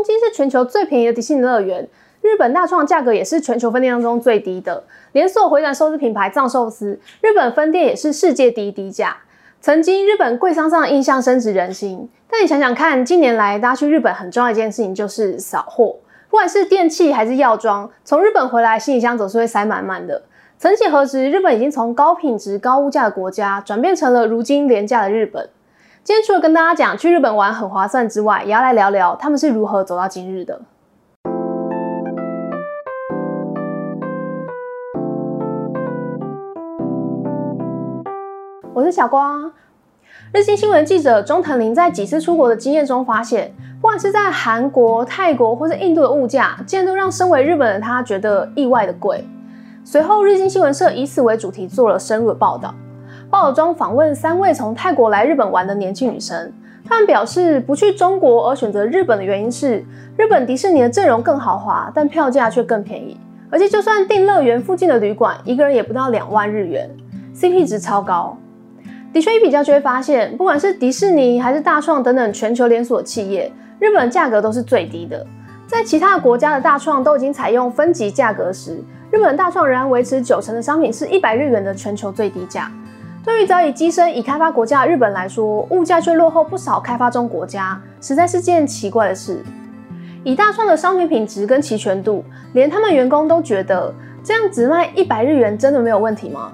东京是全球最便宜的迪士尼乐园，日本大创价格也是全球分店当中最低的。连锁回转寿司品牌藏寿司，日本分店也是世界第一低价。曾经日本贵商上的印象深植人心，但你想想看，近年来大家去日本很重要一件事情就是扫货，不管是电器还是药妆，从日本回来行李箱总是会塞满满的。曾几何时，日本已经从高品质高物价的国家，转变成了如今廉价的日本。今天除了跟大家讲去日本玩很划算之外，也要来聊聊他们是如何走到今日的。我是小光。日经新闻记者钟腾林在几次出国的经验中发现，不管是在韩国、泰国或是印度的物价，竟然都让身为日本人他觉得意外的贵。随后，日经新闻社以此为主题做了深入的报道。报道中访问三位从泰国来日本玩的年轻女生，她们表示不去中国而选择日本的原因是，日本迪士尼的阵容更豪华，但票价却更便宜，而且就算订乐园附近的旅馆，一个人也不到两万日元，CP 值超高。的确一比较就会发现，不管是迪士尼还是大创等等全球连锁企业，日本价格都是最低的。在其他国家的大创都已经采用分级价格时，日本大创仍然维持九成的商品是一百日元的全球最低价。对于早已跻身已开发国家的日本来说，物价却落后不少开发中国家，实在是件奇怪的事。以大创的商品品质跟齐全度，连他们员工都觉得这样只卖一百日元真的没有问题吗？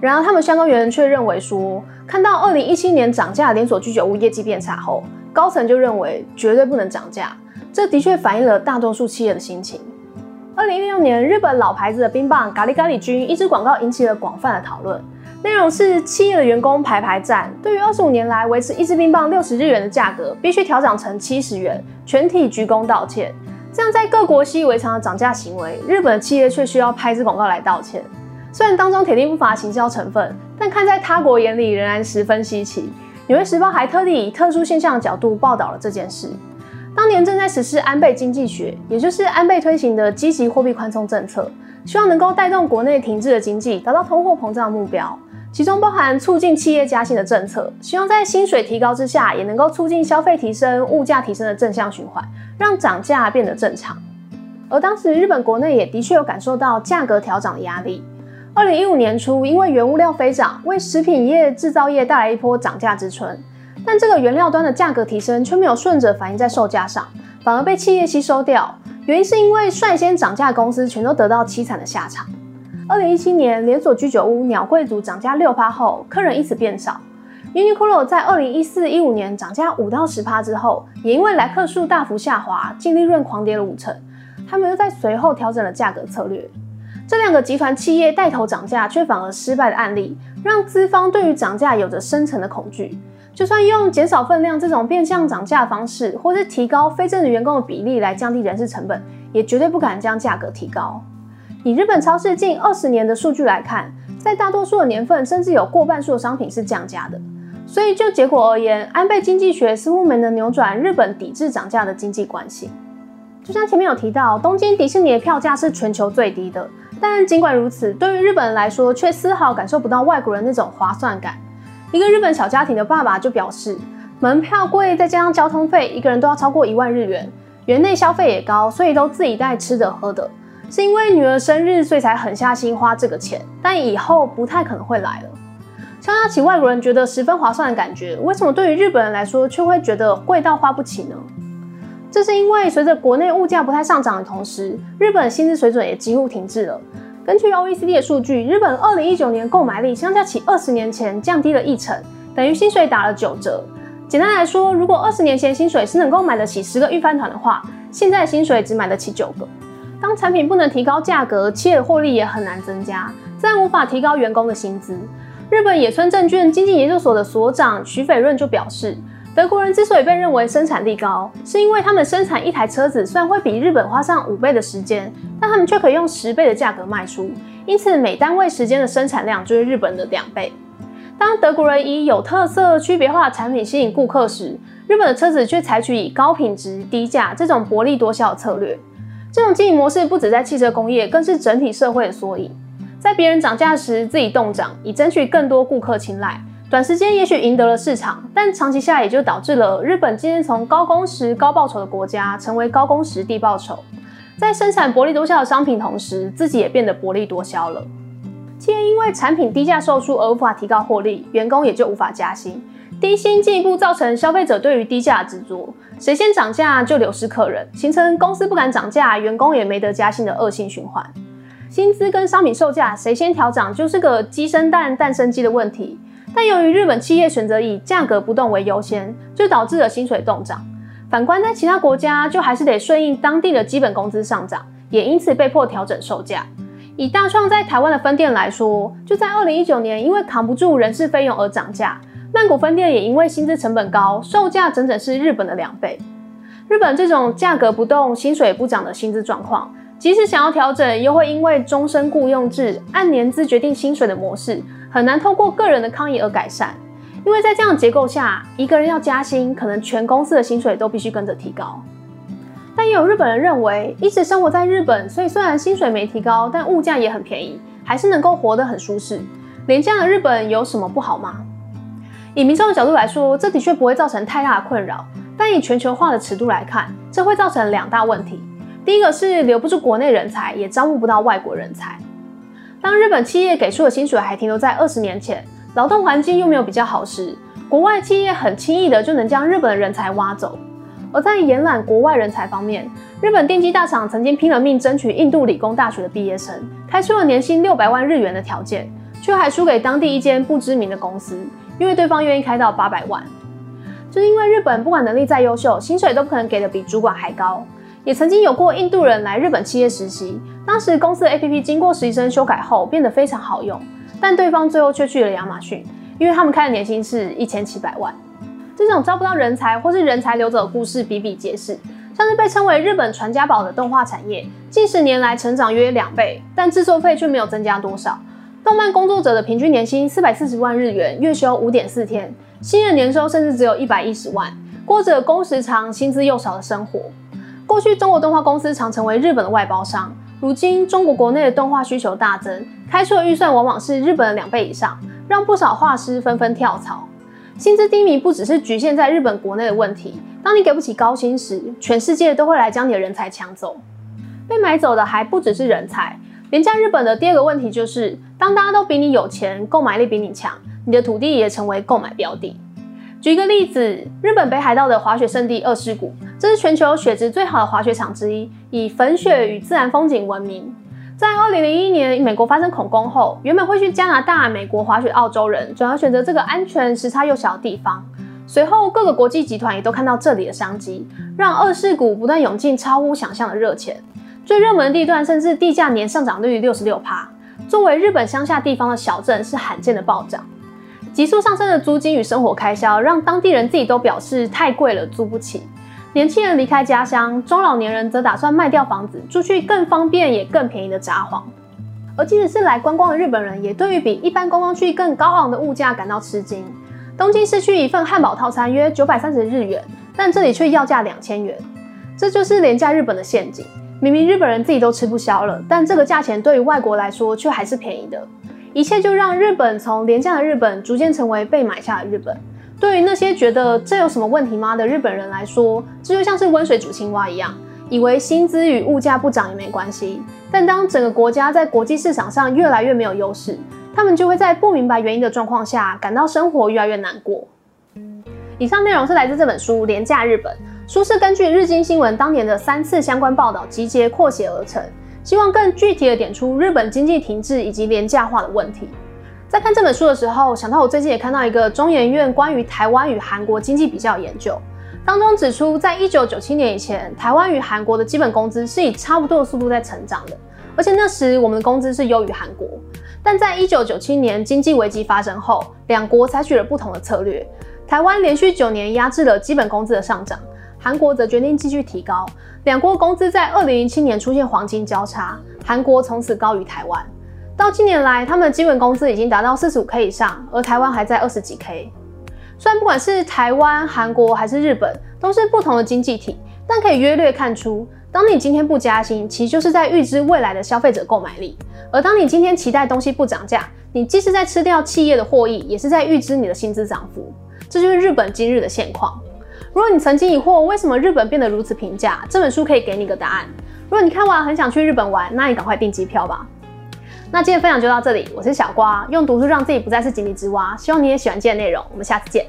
然而，他们相关人却认为说，看到二零一七年涨价连锁居酒屋业绩变差后，高层就认为绝对不能涨价。这的确反映了大多数企业的心情。二零一六年，日本老牌子的冰棒咖喱咖喱君一支广告引起了广泛的讨论。内容是企业的员工排排站，对于二十五年来维持一支冰棒六十日元的价格，必须调涨成七十元，全体鞠躬道歉。这样在各国习以为常的涨价行为，日本的企业却需要拍支广告来道歉。虽然当中铁定不乏行销成分，但看在他国眼里仍然十分稀奇。纽约时报还特地以特殊现象的角度报道了这件事。当年正在实施安倍经济学，也就是安倍推行的积极货币宽松政策，希望能够带动国内停滞的经济，达到通货膨胀的目标。其中包含促进企业加薪的政策，希望在薪水提高之下，也能够促进消费提升、物价提升的正向循环，让涨价变得正常。而当时日本国内也的确有感受到价格调涨的压力。二零一五年初，因为原物料飞涨，为食品业、制造业带来一波涨价之春，但这个原料端的价格提升却没有顺着反映在售价上，反而被企业吸收掉。原因是因为率先涨价公司全都得到凄惨的下场。二零一七年，连锁居酒屋鸟贵族涨价六趴后，客人因此变少。Uniqlo 在二零一四一五年涨价五到十趴之后，也因为来客数大幅下滑，净利润狂跌了五成。他们又在随后调整了价格策略。这两个集团企业带头涨价，却反而失败的案例，让资方对于涨价有着深层的恐惧。就算用减少分量这种变相涨价方式，或是提高非正式员工的比例来降低人事成本，也绝对不敢将价格提高。以日本超市近二十年的数据来看，在大多数的年份，甚至有过半数的商品是降价的。所以就结果而言，安倍经济学似乎没能扭转日本抵制涨价的经济关系。就像前面有提到，东京迪士尼的票价是全球最低的，但尽管如此，对于日本人来说，却丝毫感受不到外国人那种划算感。一个日本小家庭的爸爸就表示，门票贵，再加上交通费，一个人都要超过一万日元，园内消费也高，所以都自己带吃的喝的。是因为女儿生日，所以才狠下心花这个钱，但以后不太可能会来了。相较起外国人觉得十分划算的感觉，为什么对于日本人来说却会觉得贵到花不起呢？这是因为随着国内物价不太上涨的同时，日本薪资水准也几乎停滞了。根据 OECD 的数据，日本二零一九年购买力相较起二十年前降低了一成，等于薪水打了九折。简单来说，如果二十年前薪水是能够买得起十个御饭团的话，现在薪水只买得起九个。当产品不能提高价格，企业的获利也很难增加，自然无法提高员工的薪资。日本野村证券经济研究所的所长徐斐润就表示，德国人之所以被认为生产力高，是因为他们生产一台车子虽然会比日本花上五倍的时间，但他们却可以用十倍的价格卖出，因此每单位时间的生产量就是日本的两倍。当德国人以有特色、区别化的产品吸引顾客时，日本的车子却采取以高品质、低价这种薄利多销的策略。这种经营模式不止在汽车工业，更是整体社会的缩影。在别人涨价时，自己动涨，以争取更多顾客青睐；短时间也许赢得了市场，但长期下也就导致了日本今天从高工时高报酬的国家，成为高工时低报酬，在生产薄利多销的商品同时，自己也变得薄利多销了。企业因为产品低价售出而无法提高获利，员工也就无法加薪。低薪进一步造成消费者对于低价执着，谁先涨价就流失客人，形成公司不敢涨价，员工也没得加薪的恶性循环。薪资跟商品售价谁先调涨，就是个鸡生蛋蛋生鸡的问题。但由于日本企业选择以价格不动为优先，就导致了薪水动涨。反观在其他国家，就还是得顺应当地的基本工资上涨，也因此被迫调整售价。以大创在台湾的分店来说，就在二零一九年，因为扛不住人事费用而涨价。曼谷分店也因为薪资成本高，售价整整是日本的两倍。日本这种价格不动、薪水不涨的薪资状况，即使想要调整，又会因为终身雇佣制、按年资决定薪水的模式，很难透过个人的抗议而改善。因为在这样结构下，一个人要加薪，可能全公司的薪水都必须跟着提高。但也有日本人认为，一直生活在日本，所以虽然薪水没提高，但物价也很便宜，还是能够活得很舒适。廉价的日本有什么不好吗？以民众的角度来说，这的确不会造成太大的困扰。但以全球化的尺度来看，这会造成两大问题。第一个是留不住国内人才，也招募不到外国人才。当日本企业给出的薪水还停留在二十年前，劳动环境又没有比较好时，国外企业很轻易的就能将日本的人才挖走。而在延揽国外人才方面，日本电机大厂曾经拼了命争取印度理工大学的毕业生，开出了年薪六百万日元的条件，却还输给当地一间不知名的公司。因为对方愿意开到八百万，就是因为日本不管能力再优秀，薪水都不可能给的比主管还高。也曾经有过印度人来日本企业实习，当时公司的 APP 经过实习生修改后变得非常好用，但对方最后却去了亚马逊，因为他们开的年薪是一千七百万。这种招不到人才或是人才流走的故事比比皆是，像是被称为日本传家宝的动画产业，近十年来成长约两倍，但制作费却没有增加多少。动漫工作者的平均年薪四百四十万日元，月休五点四天，新人年收甚至只有一百一十万，过着工时长、薪资又少的生活。过去中国动画公司常成为日本的外包商，如今中国国内的动画需求大增，开出的预算往往是日本的两倍以上，让不少画师纷纷跳槽。薪资低迷不只是局限在日本国内的问题，当你给不起高薪时，全世界都会来将你的人才抢走。被买走的还不只是人才。廉价日本的第二个问题就是，当大家都比你有钱，购买力比你强，你的土地也成为购买标的。举一个例子，日本北海道的滑雪胜地二世谷，这是全球雪质最好的滑雪场之一，以粉雪与自然风景闻名。在二零零一年美国发生恐攻后，原本会去加拿大、美国滑雪澳洲人，转而选择这个安全、时差又小的地方。随后各个国际集团也都看到这里的商机，让二世谷不断涌进超乎想象的热钱。最热门地段，甚至地价年上涨率六十六趴。作为日本乡下地方的小镇，是罕见的暴涨。急速上升的租金与生活开销，让当地人自己都表示太贵了，租不起。年轻人离开家乡，中老年人则打算卖掉房子，住去更方便也更便宜的札幌。而即使是来观光的日本人，也对于比一般观光区更高昂的物价感到吃惊。东京市区一份汉堡套餐约九百三十日元，但这里却要价两千元，这就是廉价日本的陷阱。明明日本人自己都吃不消了，但这个价钱对于外国来说却还是便宜的。一切就让日本从廉价的日本逐渐成为被买下的日本。对于那些觉得这有什么问题吗的日本人来说，这就像是温水煮青蛙一样，以为薪资与物价不涨也没关系。但当整个国家在国际市场上越来越没有优势，他们就会在不明白原因的状况下，感到生活越来越难过。以上内容是来自这本书《廉价日本》。书是根据日经新闻当年的三次相关报道集结扩写而成，希望更具体的点出日本经济停滞以及廉价化的问题。在看这本书的时候，想到我最近也看到一个中研院关于台湾与韩国经济比较研究，当中指出，在一九九七年以前，台湾与韩国的基本工资是以差不多的速度在成长的，而且那时我们的工资是优于韩国。但在一九九七年经济危机发生后，两国采取了不同的策略，台湾连续九年压制了基本工资的上涨。韩国则决定继续提高，两国工资在二零零七年出现黄金交叉，韩国从此高于台湾。到近年来，他们的基本工资已经达到四十五 K 以上，而台湾还在二十几 K。虽然不管是台湾、韩国还是日本，都是不同的经济体，但可以约略看出，当你今天不加薪，其实就是在预支未来的消费者购买力；而当你今天期待东西不涨价，你既是在吃掉企业的获益，也是在预支你的薪资涨幅。这就是日本今日的现况。如果你曾经疑惑为什么日本变得如此平价，这本书可以给你个答案。如果你看完很想去日本玩，那你赶快订机票吧。那今天分享就到这里，我是小瓜，用读书让自己不再是井底之蛙。希望你也喜欢今天的内容，我们下次见。